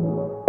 the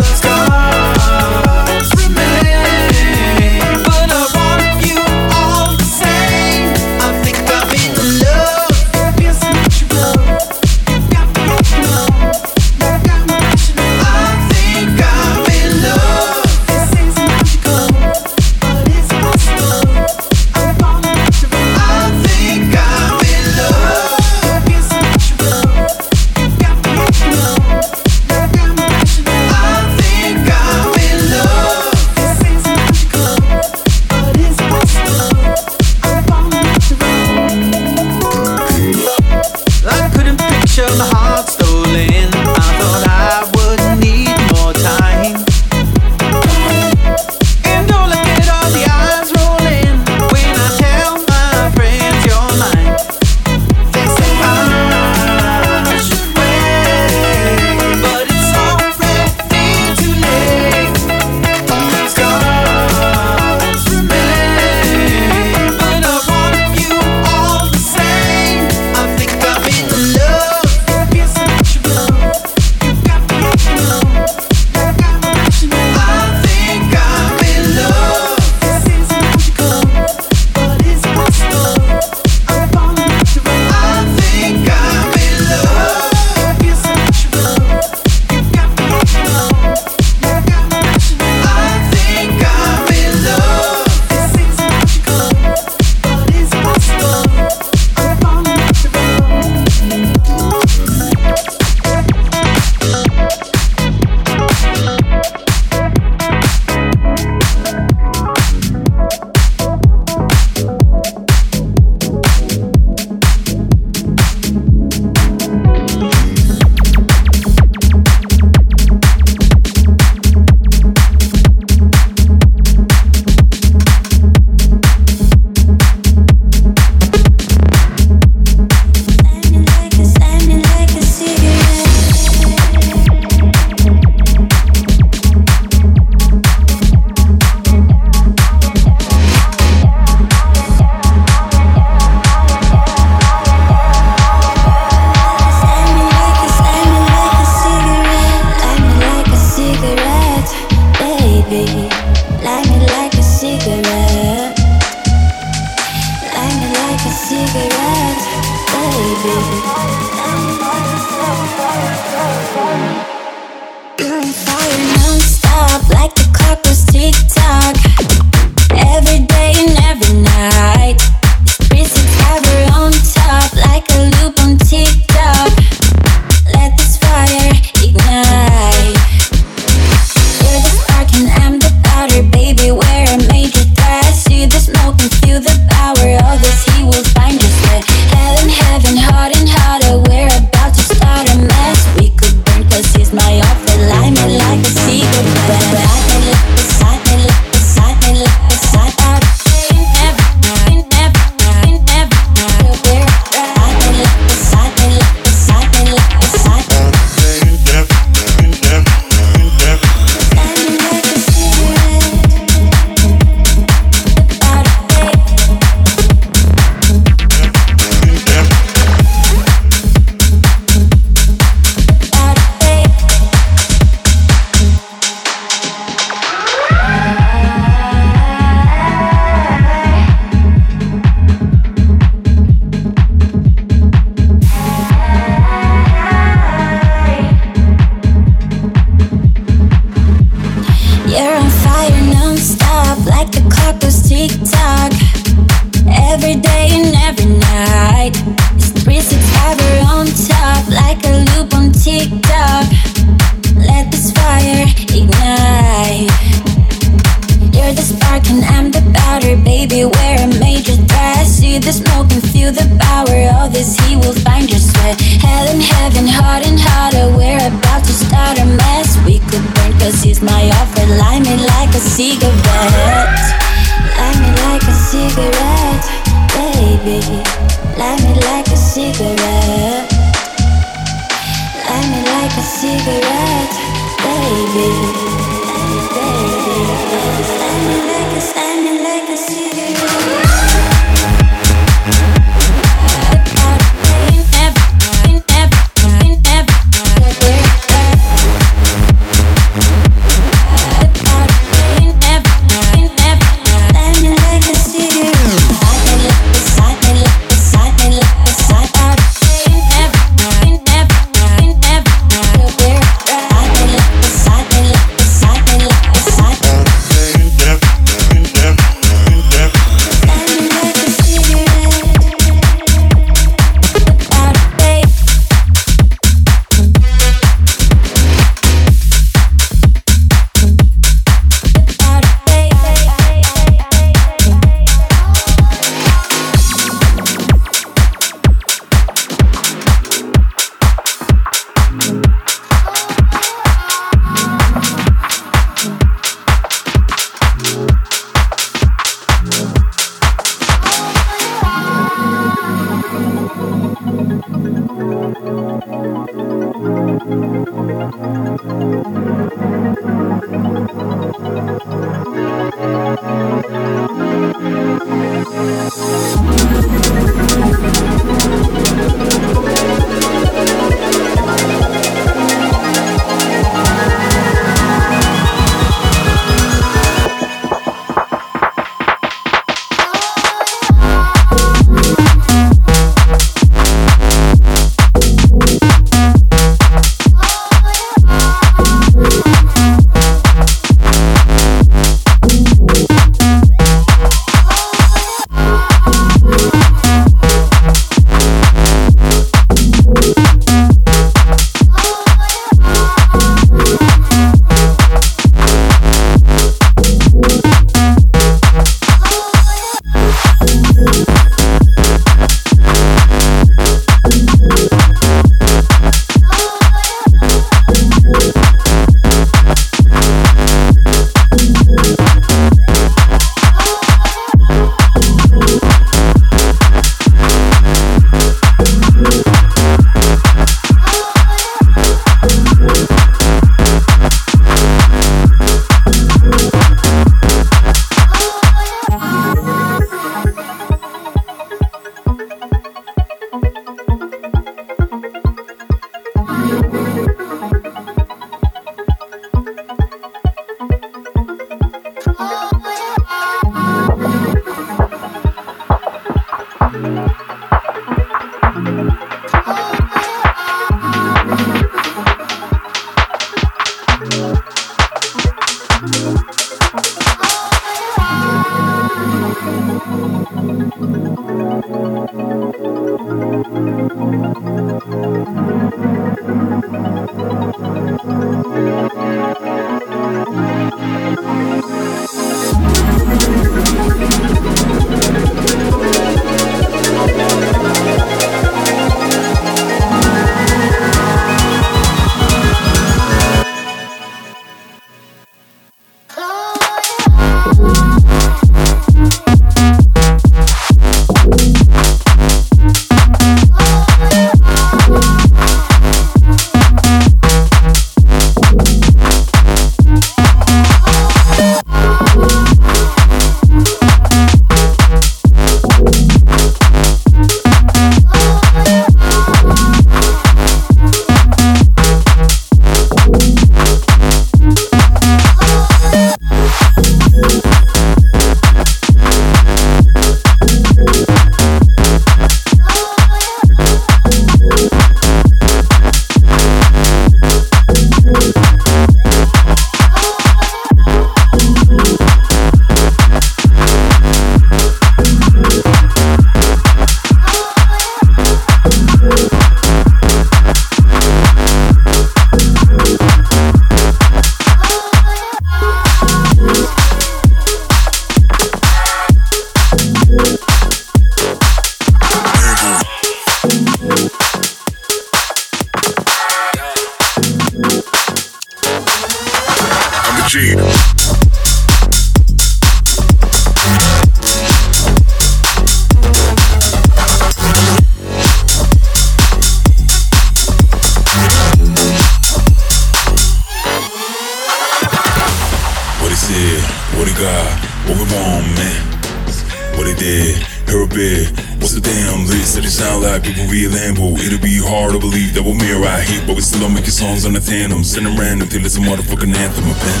that we'll be hard to believe, double mirror our heat, but we still don't make your songs on the tandem. Send them random till it's a motherfucking anthem, a pen.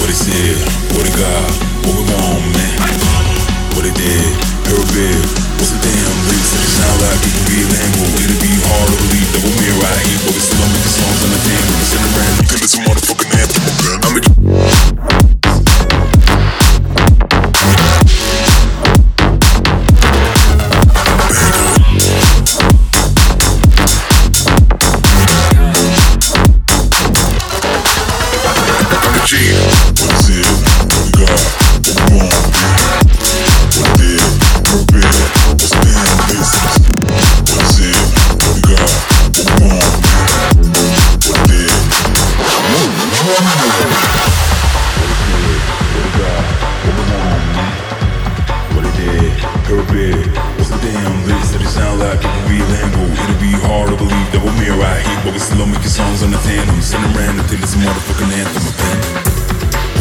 What it said, what they got, what we won't man What it did, here we're so damn lead. So you sound like people real Lambo? It'll be hard to believe that we're mirror I hate, but we still making songs on the tandem. Sending random till it's a motherfucking anthem, I'm a pen.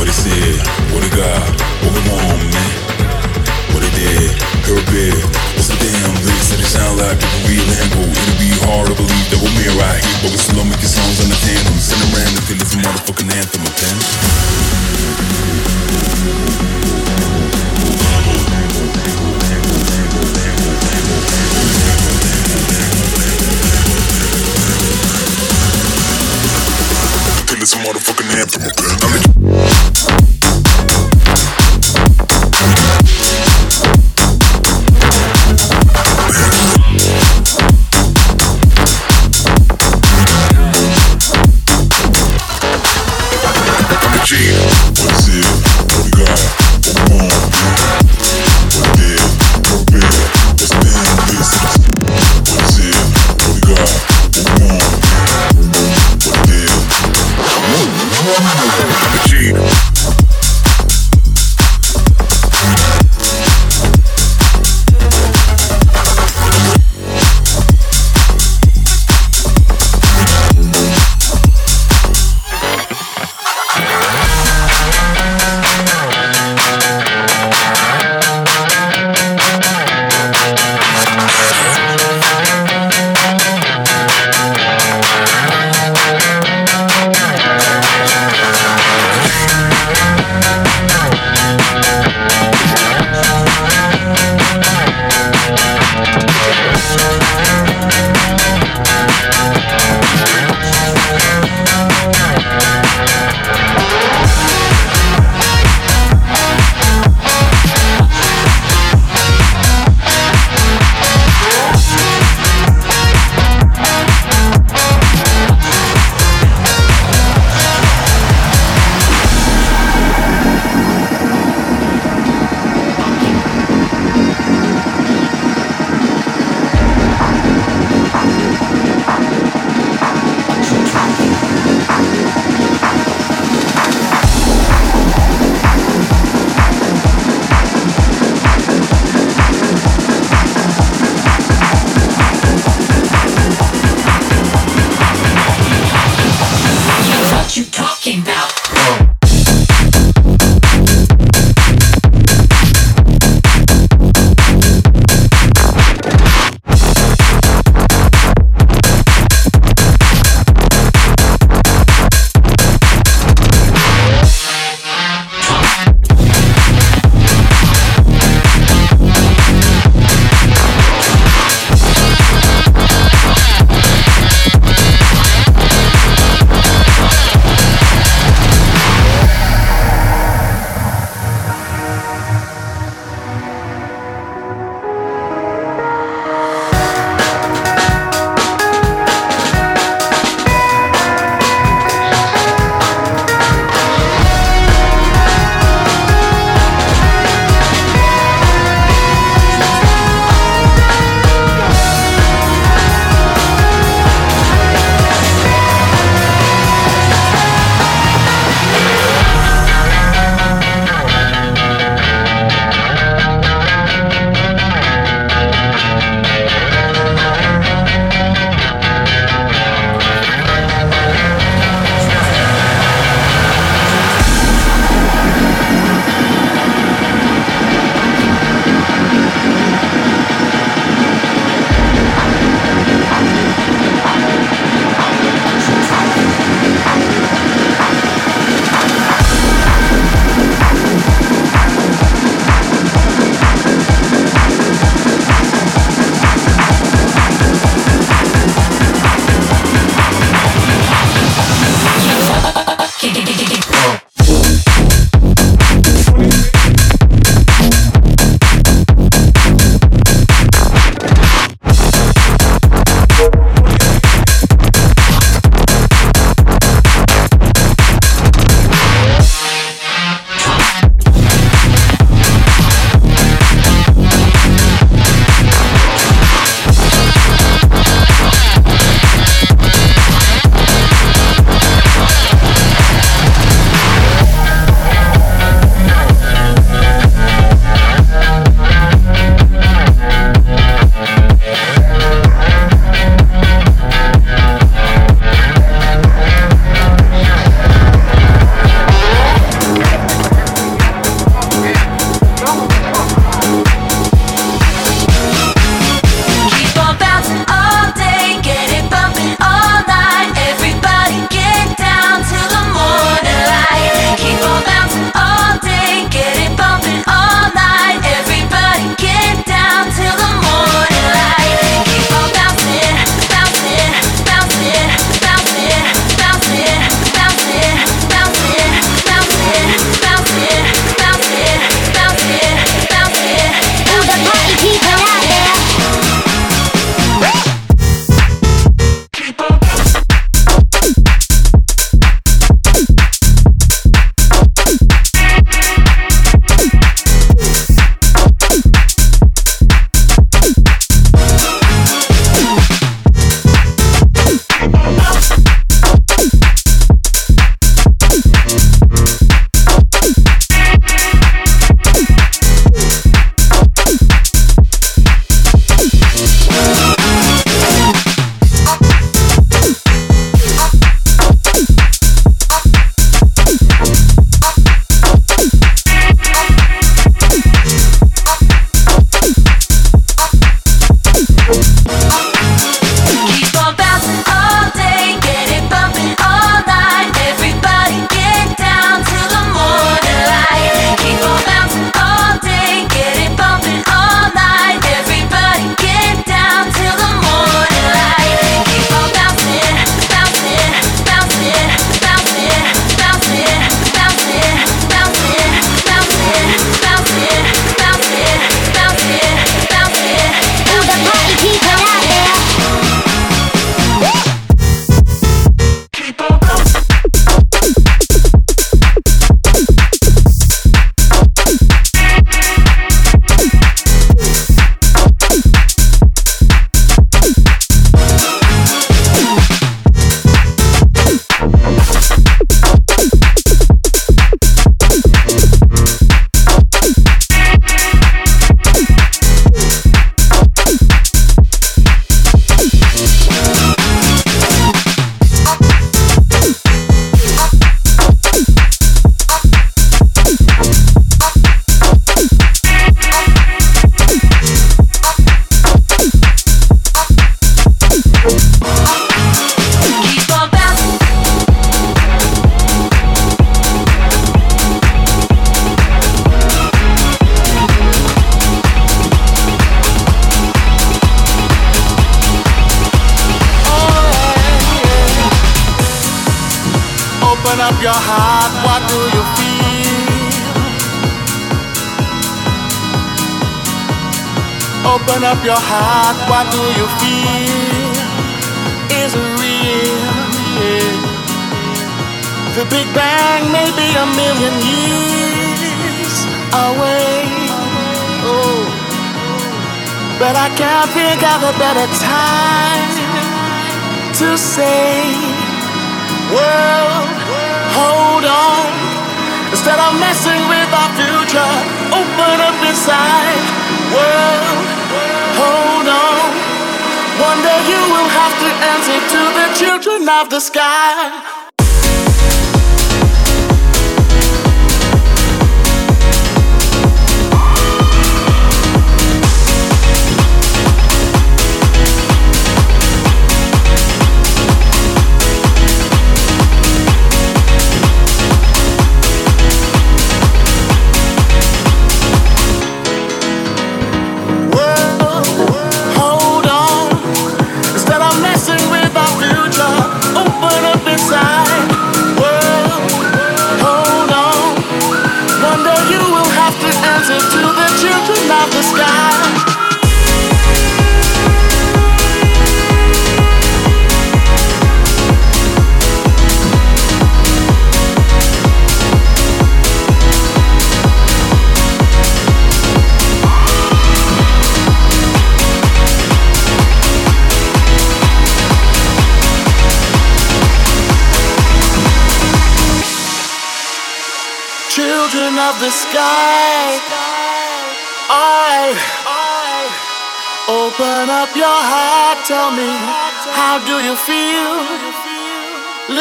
What it said, what it got, what we want, man. What it did, her bit. What's the damn list that it sound like people real Lambo? It'll be hard to believe that we're mirror I hate, but we still making songs on the tandem. Sending random till it's a motherfucking anthem, a pen. I'm a Wow.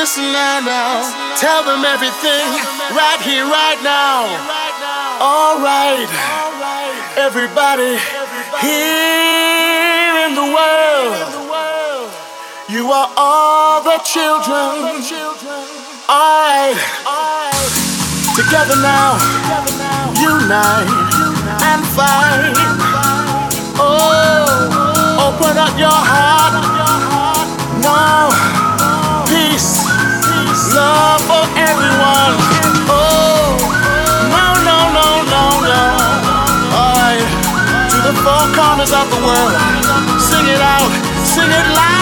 Listen now, tell them everything right here, right now. All right, everybody here in the world, you are all the children. All right. Together now, unite and fight. Oh, open up your heart. No, peace, love for everyone. Oh, no, no, no, no, no. Alright, to the four corners of the world. Sing it out, sing it loud,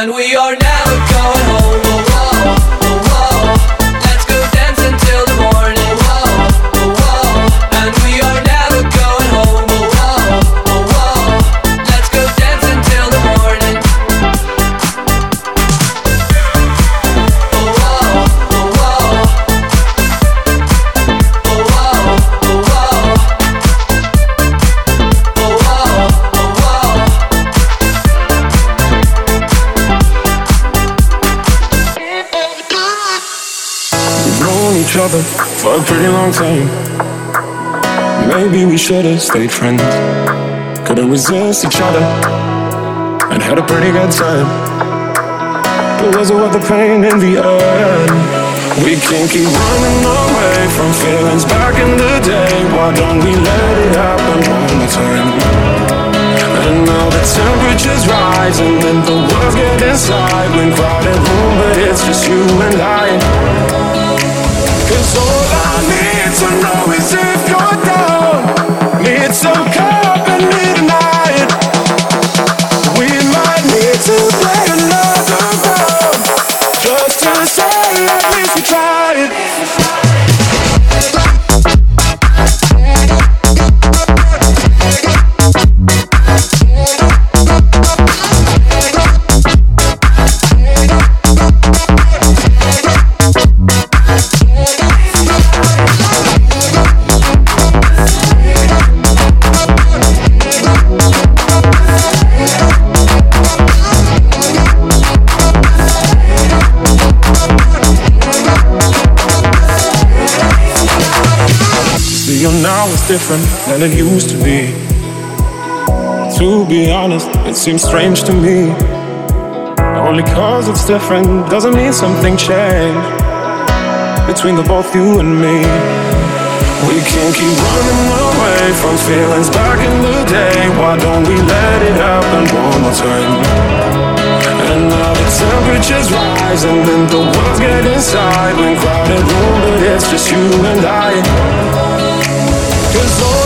And we are now should've stayed friends. Couldn't resist each other and had a pretty good time. But was it worth the pain in the end? We can't keep running away from feelings back in the day. Why don't we let it happen one more time? And now the temperature's rising and the world's getting silent. Crowded room, but it's just you and I. Cause all I need to know is if you're down. It's okay. Different than it used to be. To be honest, it seems strange to me. Only cause it's different doesn't mean something changed between the both you and me. We can't keep running away from feelings back in the day. Why don't we let it happen one more time? And now the temperature's rising and then the world's getting silent. Crowded room, but it's just you and I. Cause all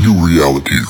New realities.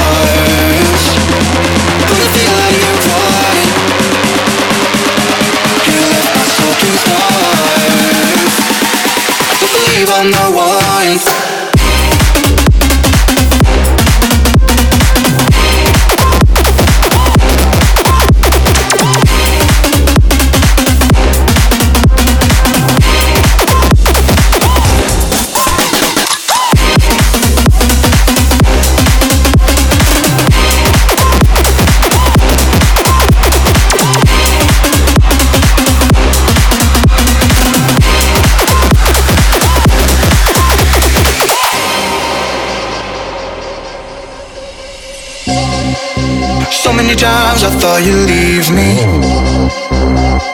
me.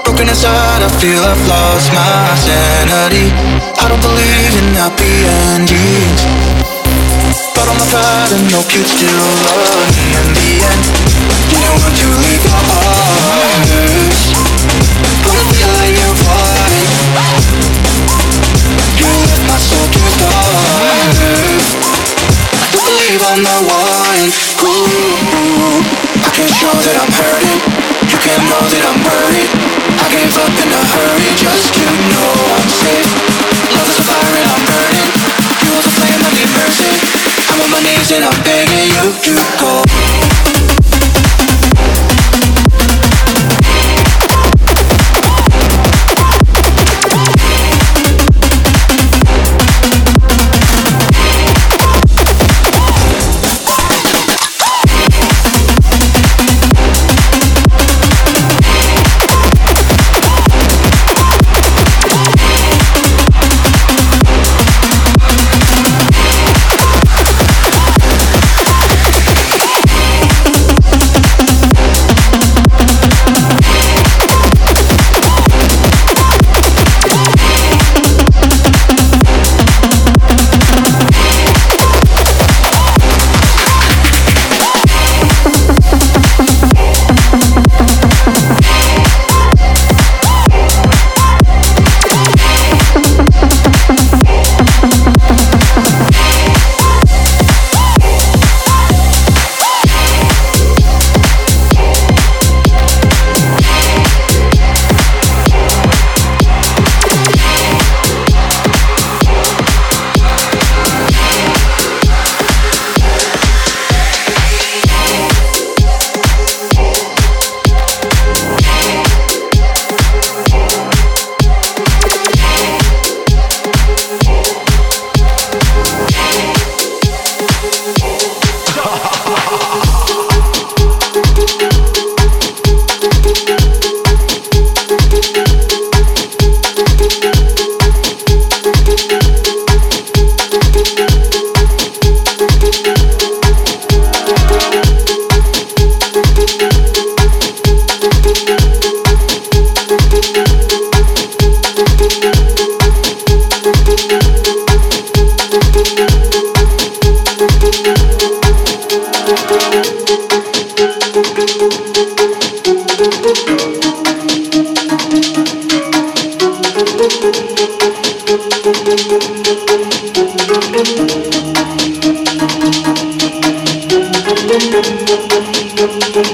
Broken inside, I feel I've lost my sanity. I don't believe in happy endings. But on my pride and hope you'd still love me in the end. You don't want to leave your arms Wanna feel like you want You left my soul to starve I don't believe I'm the one Ooh. Can show that I'm hurting You can know that I'm worried I gave up in a hurry Just to know I'm safe Love is a fire and I'm burning. You are the flame, I need mercy I'm on my knees and I'm begging you to go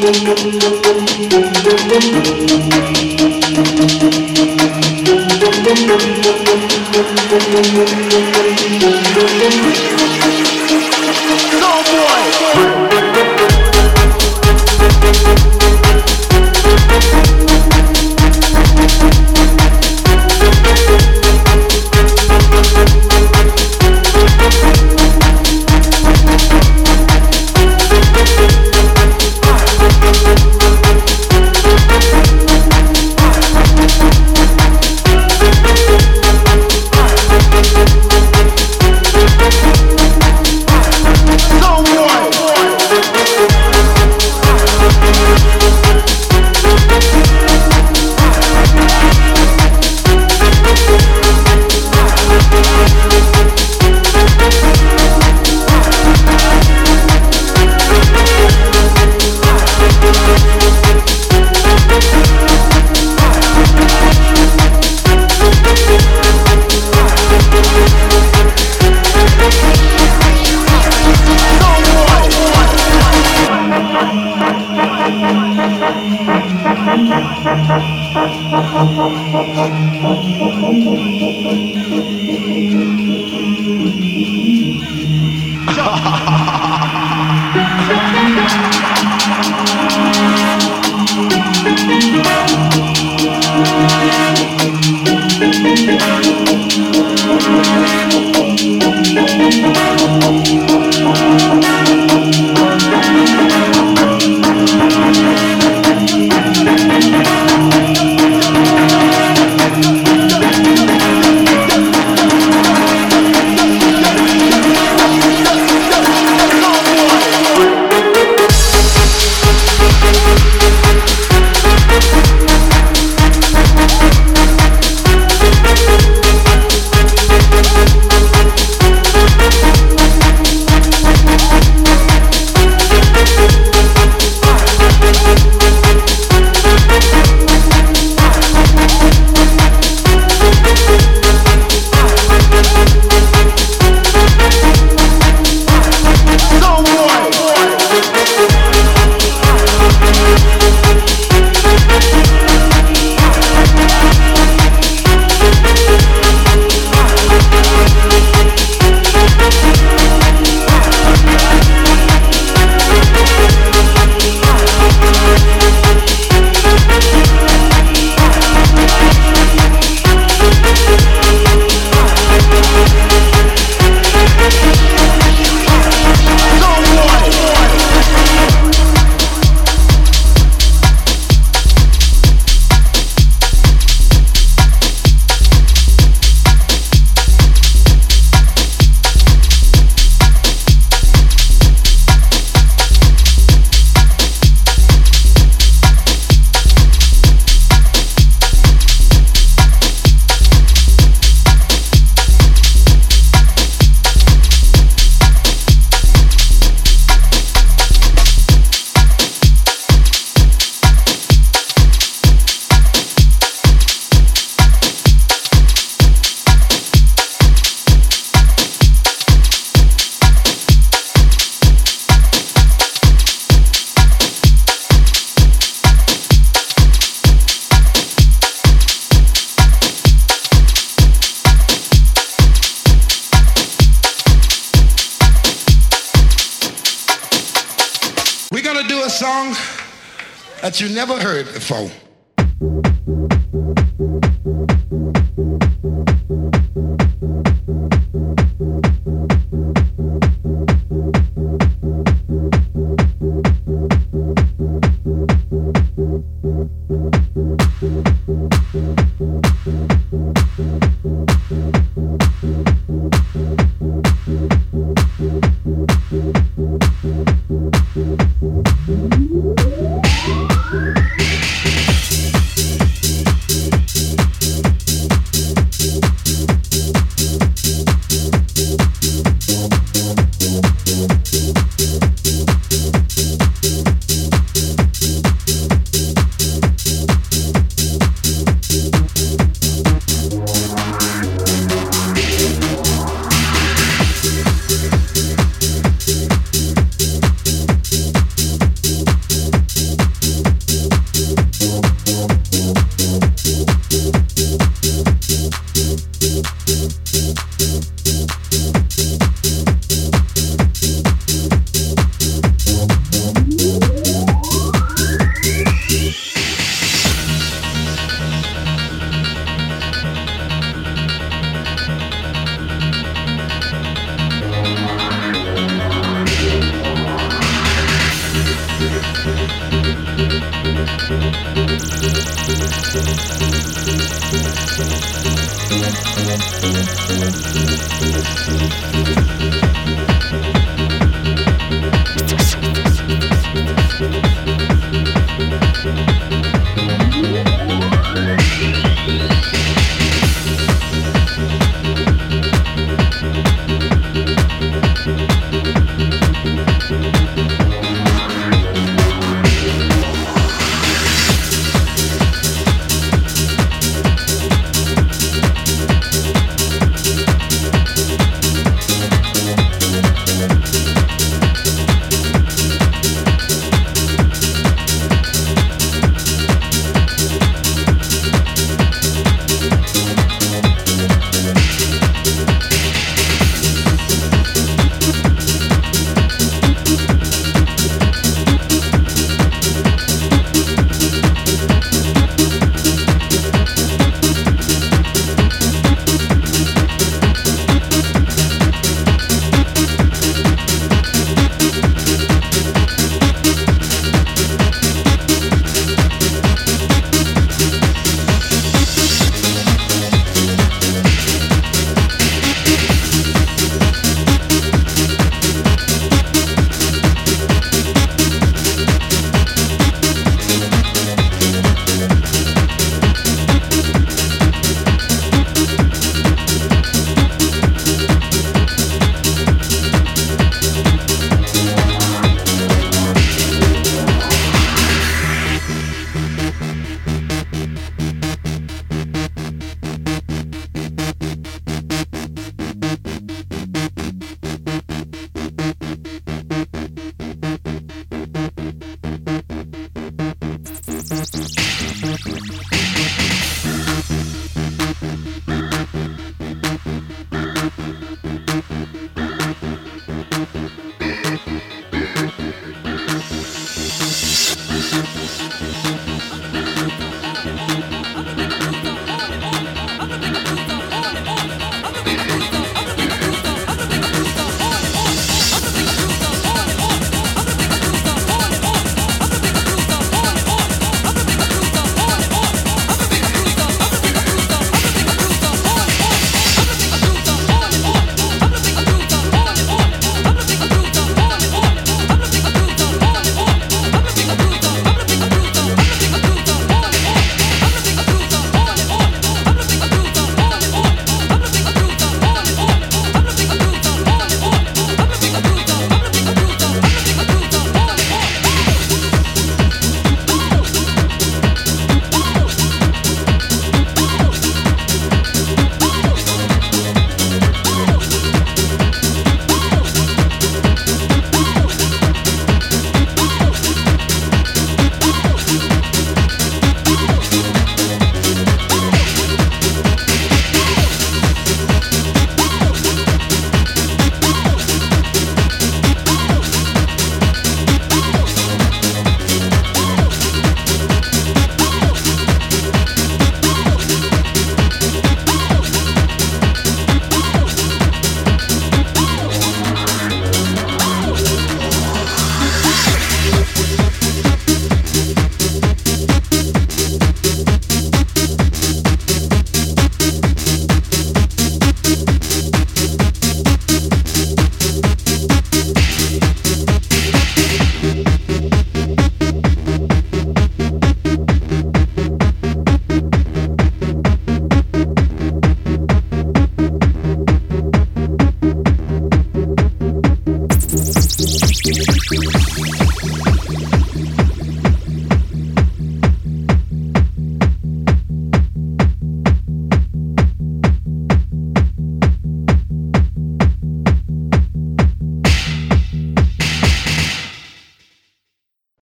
Música that you never heard before.